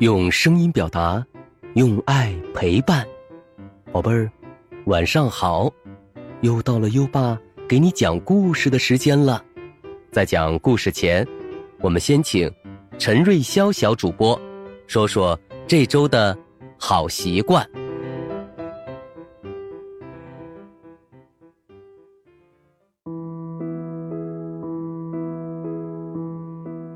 用声音表达，用爱陪伴，宝贝儿，晚上好！又到了优爸给你讲故事的时间了。在讲故事前，我们先请陈瑞潇小主播说说这周的好习惯。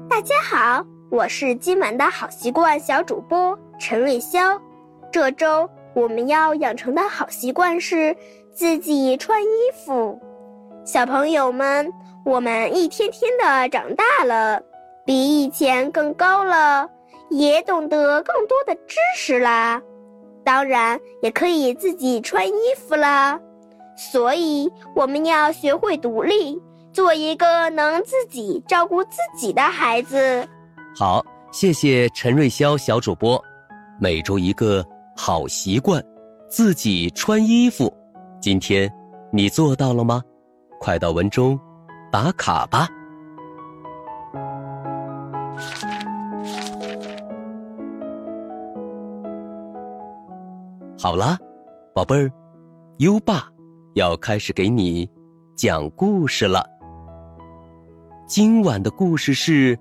大家好。我是今晚的好习惯小主播陈瑞潇，这周我们要养成的好习惯是自己穿衣服。小朋友们，我们一天天的长大了，比以前更高了，也懂得更多的知识啦，当然也可以自己穿衣服啦。所以我们要学会独立，做一个能自己照顾自己的孩子。好，谢谢陈瑞潇小主播。每周一个好习惯，自己穿衣服。今天你做到了吗？快到文中打卡吧。好了，宝贝儿，优爸要开始给你讲故事了。今晚的故事是。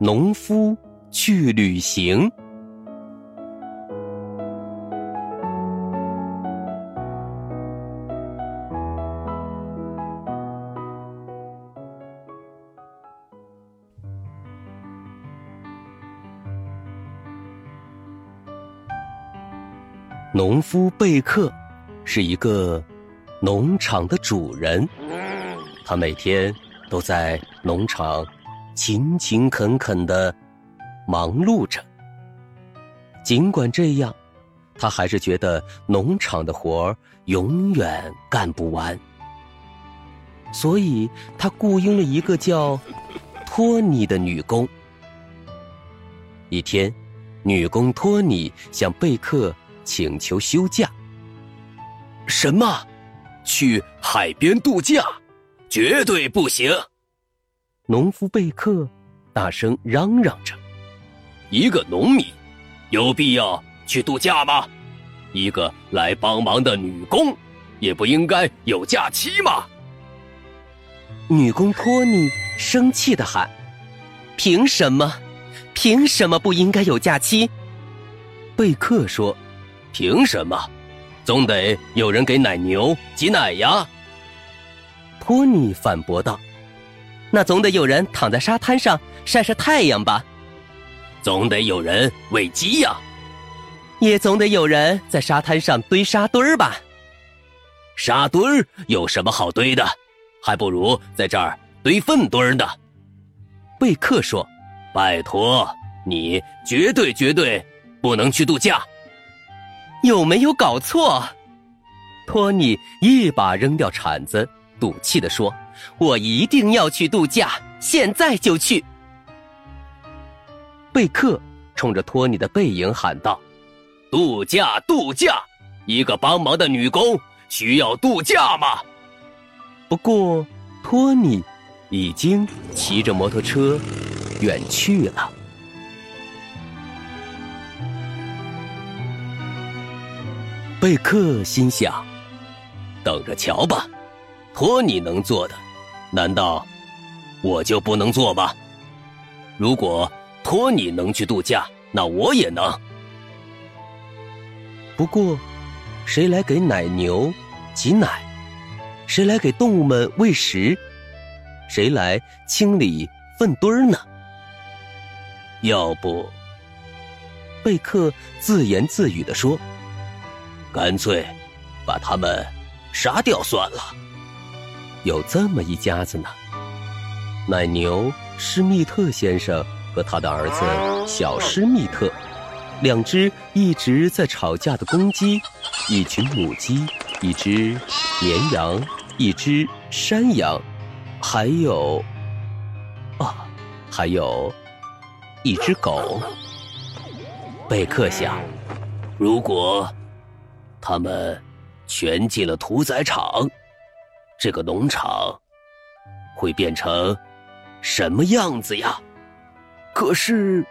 农夫去旅行。农夫贝克是一个农场的主人，他每天都在农场。勤勤恳恳的忙碌着，尽管这样，他还是觉得农场的活儿永远干不完，所以他雇佣了一个叫托尼的女工。一天，女工托尼向贝克请求休假。什么？去海边度假？绝对不行！农夫贝克大声嚷嚷着：“一个农民有必要去度假吗？一个来帮忙的女工也不应该有假期吗？”女工托尼生气的喊：“凭什么？凭什么不应该有假期？”贝克说：“凭什么？总得有人给奶牛挤奶呀。”托尼反驳道。那总得有人躺在沙滩上晒晒太阳吧，总得有人喂鸡呀，也总得有人在沙滩上堆沙堆儿吧。沙堆儿有什么好堆的？还不如在这儿堆粪堆儿呢。贝克说：“拜托，你绝对绝对不能去度假。”有没有搞错？托尼一把扔掉铲子，赌气地说。我一定要去度假，现在就去。贝克冲着托尼的背影喊道：“度假，度假！一个帮忙的女工需要度假吗？”不过，托尼已经骑着摩托车远去了。贝克心想：“等着瞧吧，托尼能做的。”难道我就不能做吗？如果托尼能去度假，那我也能。不过，谁来给奶牛挤奶？谁来给动物们喂食？谁来清理粪堆儿呢？要不，贝克自言自语的说：“干脆把他们杀掉算了。”有这么一家子呢，奶牛施密特先生和他的儿子小施密特，两只一直在吵架的公鸡，一群母鸡，一只绵羊，一只山羊，还有，啊，还有一只狗。贝克想，如果他们全进了屠宰场。这个农场会变成什么样子呀？可是，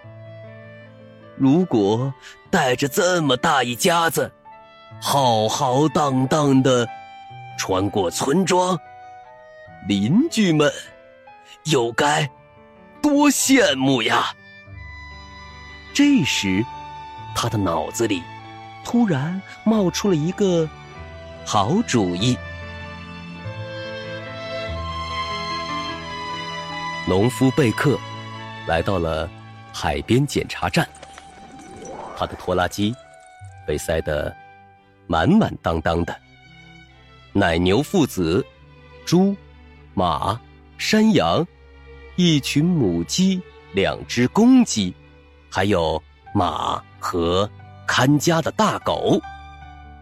如果带着这么大一家子，浩浩荡荡的穿过村庄，邻居们又该多羡慕呀！这时，他的脑子里突然冒出了一个好主意。农夫贝克来到了海边检查站，他的拖拉机被塞得满满当当的。奶牛父子、猪、马、山羊、一群母鸡、两只公鸡，还有马和看家的大狗，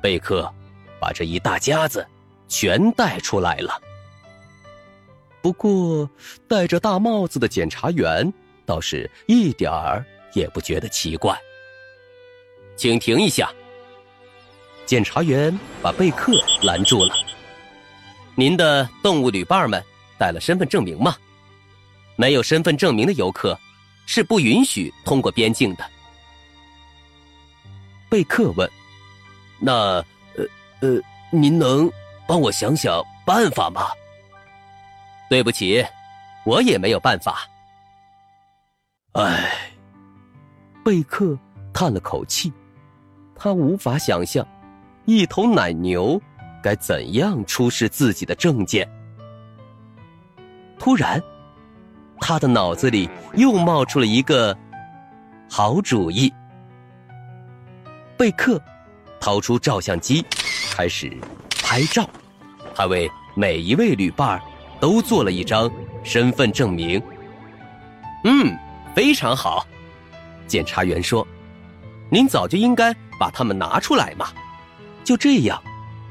贝克把这一大家子全带出来了。不过，戴着大帽子的检察员倒是一点儿也不觉得奇怪。请停一下！检察员把贝克拦住了。您的动物旅伴们带了身份证明吗？没有身份证明的游客是不允许通过边境的。贝克问：“那，呃呃，您能帮我想想办法吗？”对不起，我也没有办法。唉，贝克叹了口气，他无法想象一头奶牛该怎样出示自己的证件。突然，他的脑子里又冒出了一个好主意。贝克掏出照相机，开始拍照。他为每一位旅伴都做了一张身份证明。嗯，非常好。检察员说：“您早就应该把他们拿出来嘛。”就这样，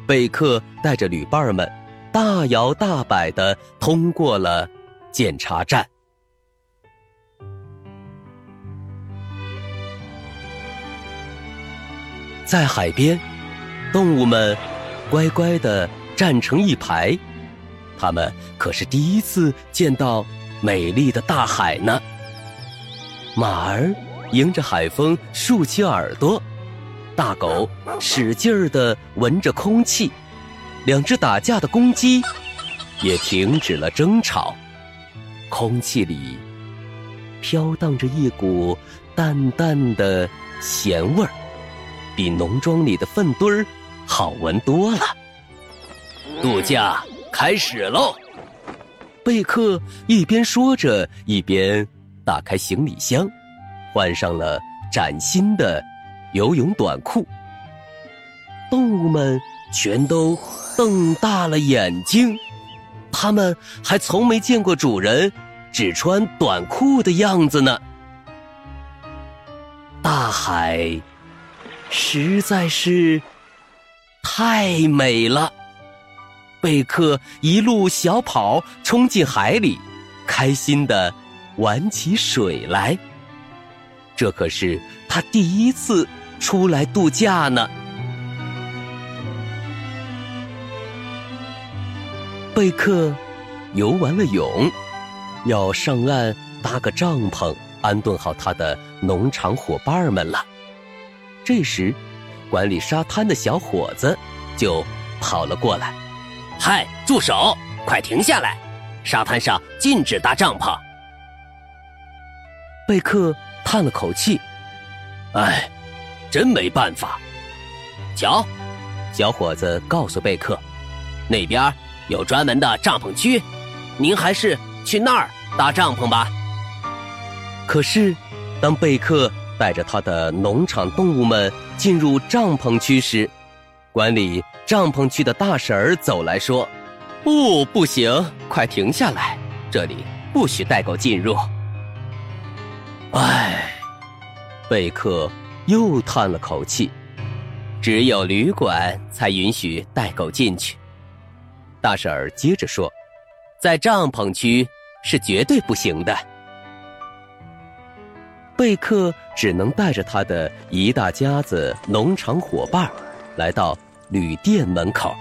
贝克带着旅伴们大摇大摆的通过了检查站。在海边，动物们乖乖的站成一排。他们可是第一次见到美丽的大海呢。马儿迎着海风竖起耳朵，大狗使劲儿的闻着空气，两只打架的公鸡也停止了争吵。空气里飘荡着一股淡淡的咸味儿，比农庄里的粪堆儿好闻多了。度假。开始喽！贝克一边说着，一边打开行李箱，换上了崭新的游泳短裤。动物们全都瞪大了眼睛，他们还从没见过主人只穿短裤的样子呢。大海实在是太美了。贝克一路小跑冲进海里，开心的玩起水来。这可是他第一次出来度假呢。贝克游完了泳，要上岸搭个帐篷，安顿好他的农场伙伴们了。这时，管理沙滩的小伙子就跑了过来。嗨，住手！快停下来！沙滩上禁止搭帐篷。贝克叹了口气：“哎，真没办法。”瞧，小伙子告诉贝克：“那边有专门的帐篷区，您还是去那儿搭帐篷吧。”可是，当贝克带着他的农场动物们进入帐篷区时，管理。帐篷区的大婶儿走来说：“不，不行，快停下来！这里不许带狗进入。”唉，贝克又叹了口气：“只有旅馆才允许带狗进去。”大婶儿接着说：“在帐篷区是绝对不行的。”贝克只能带着他的一大家子农场伙伴来到。旅店门口，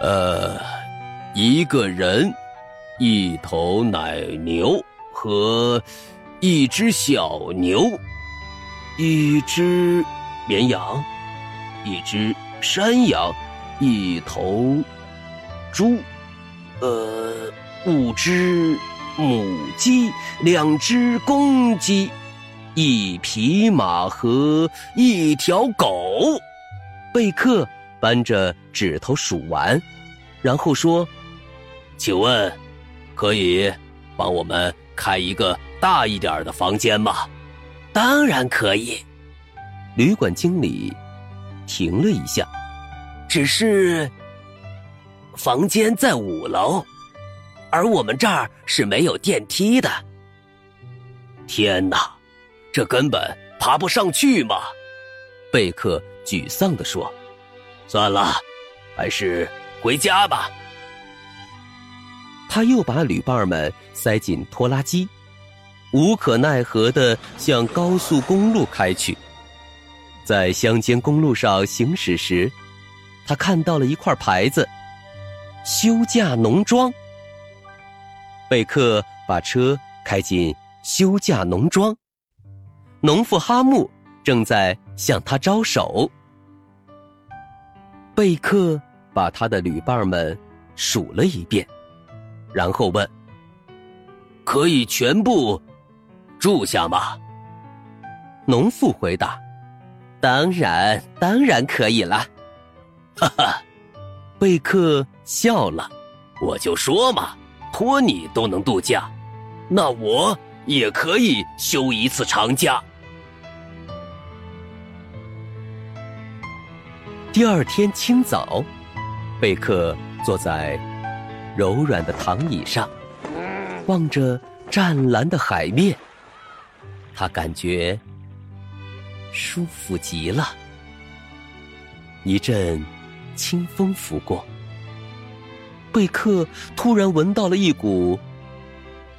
呃，一个人，一头奶牛和一只小牛，一只绵羊，一只山羊，一头猪，呃，五只母鸡，两只公鸡，一匹马和一条狗。贝克扳着指头数完，然后说：“请问，可以帮我们开一个大一点的房间吗？”当然可以。旅馆经理停了一下，只是房间在五楼，而我们这儿是没有电梯的。天哪，这根本爬不上去嘛！贝克沮丧地说：“算了，还是回家吧。”他又把旅伴们塞进拖拉机。无可奈何的向高速公路开去，在乡间公路上行驶时，他看到了一块牌子：“休假农庄。”贝克把车开进休假农庄，农妇哈木正在向他招手。贝克把他的旅伴们数了一遍，然后问：“可以全部？”住下吗？农妇回答：“当然，当然可以了。”哈哈，贝克笑了。我就说嘛，托尼都能度假，那我也可以休一次长假。第二天清早，贝克坐在柔软的躺椅上，望着湛蓝的海面。他感觉舒服极了，一阵清风拂过，贝克突然闻到了一股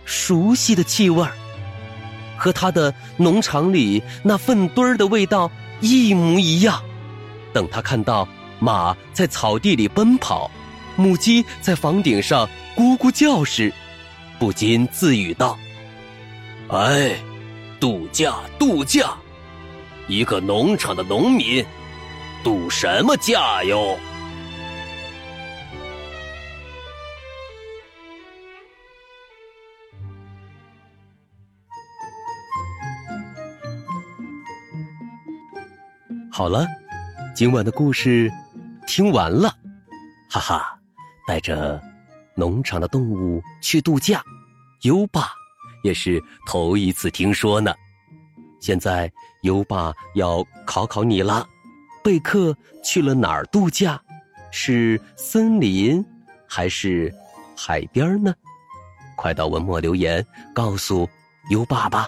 熟悉的气味儿，和他的农场里那粪堆儿的味道一模一样。等他看到马在草地里奔跑，母鸡在房顶上咕咕叫时，不禁自语道：“哎。”度假，度假！一个农场的农民，度什么假哟？好了，今晚的故事听完了，哈哈！带着农场的动物去度假，优爸。也是头一次听说呢，现在优爸要考考你了，贝克去了哪儿度假？是森林还是海边呢？快到文末留言告诉优爸吧。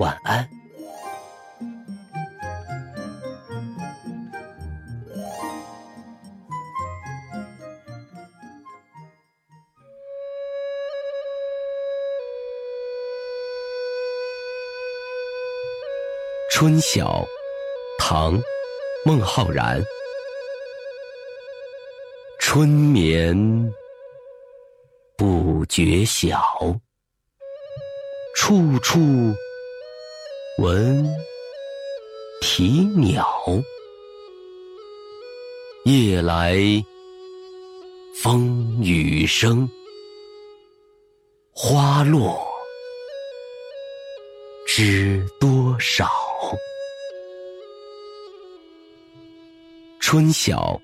晚安。春晓，唐，孟浩然。春眠不觉晓，处处。闻啼鸟，夜来风雨声，花落知多少。春晓，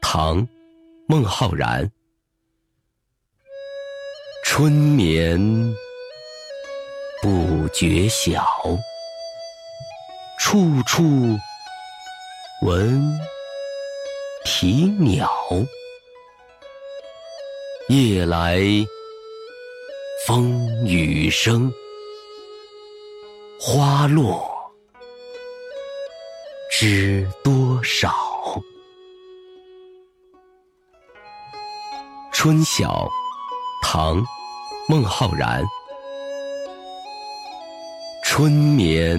唐，孟浩然。春眠不觉晓。处处闻啼鸟。夜来风雨声，花落知多少。春晓，唐，孟浩然。春眠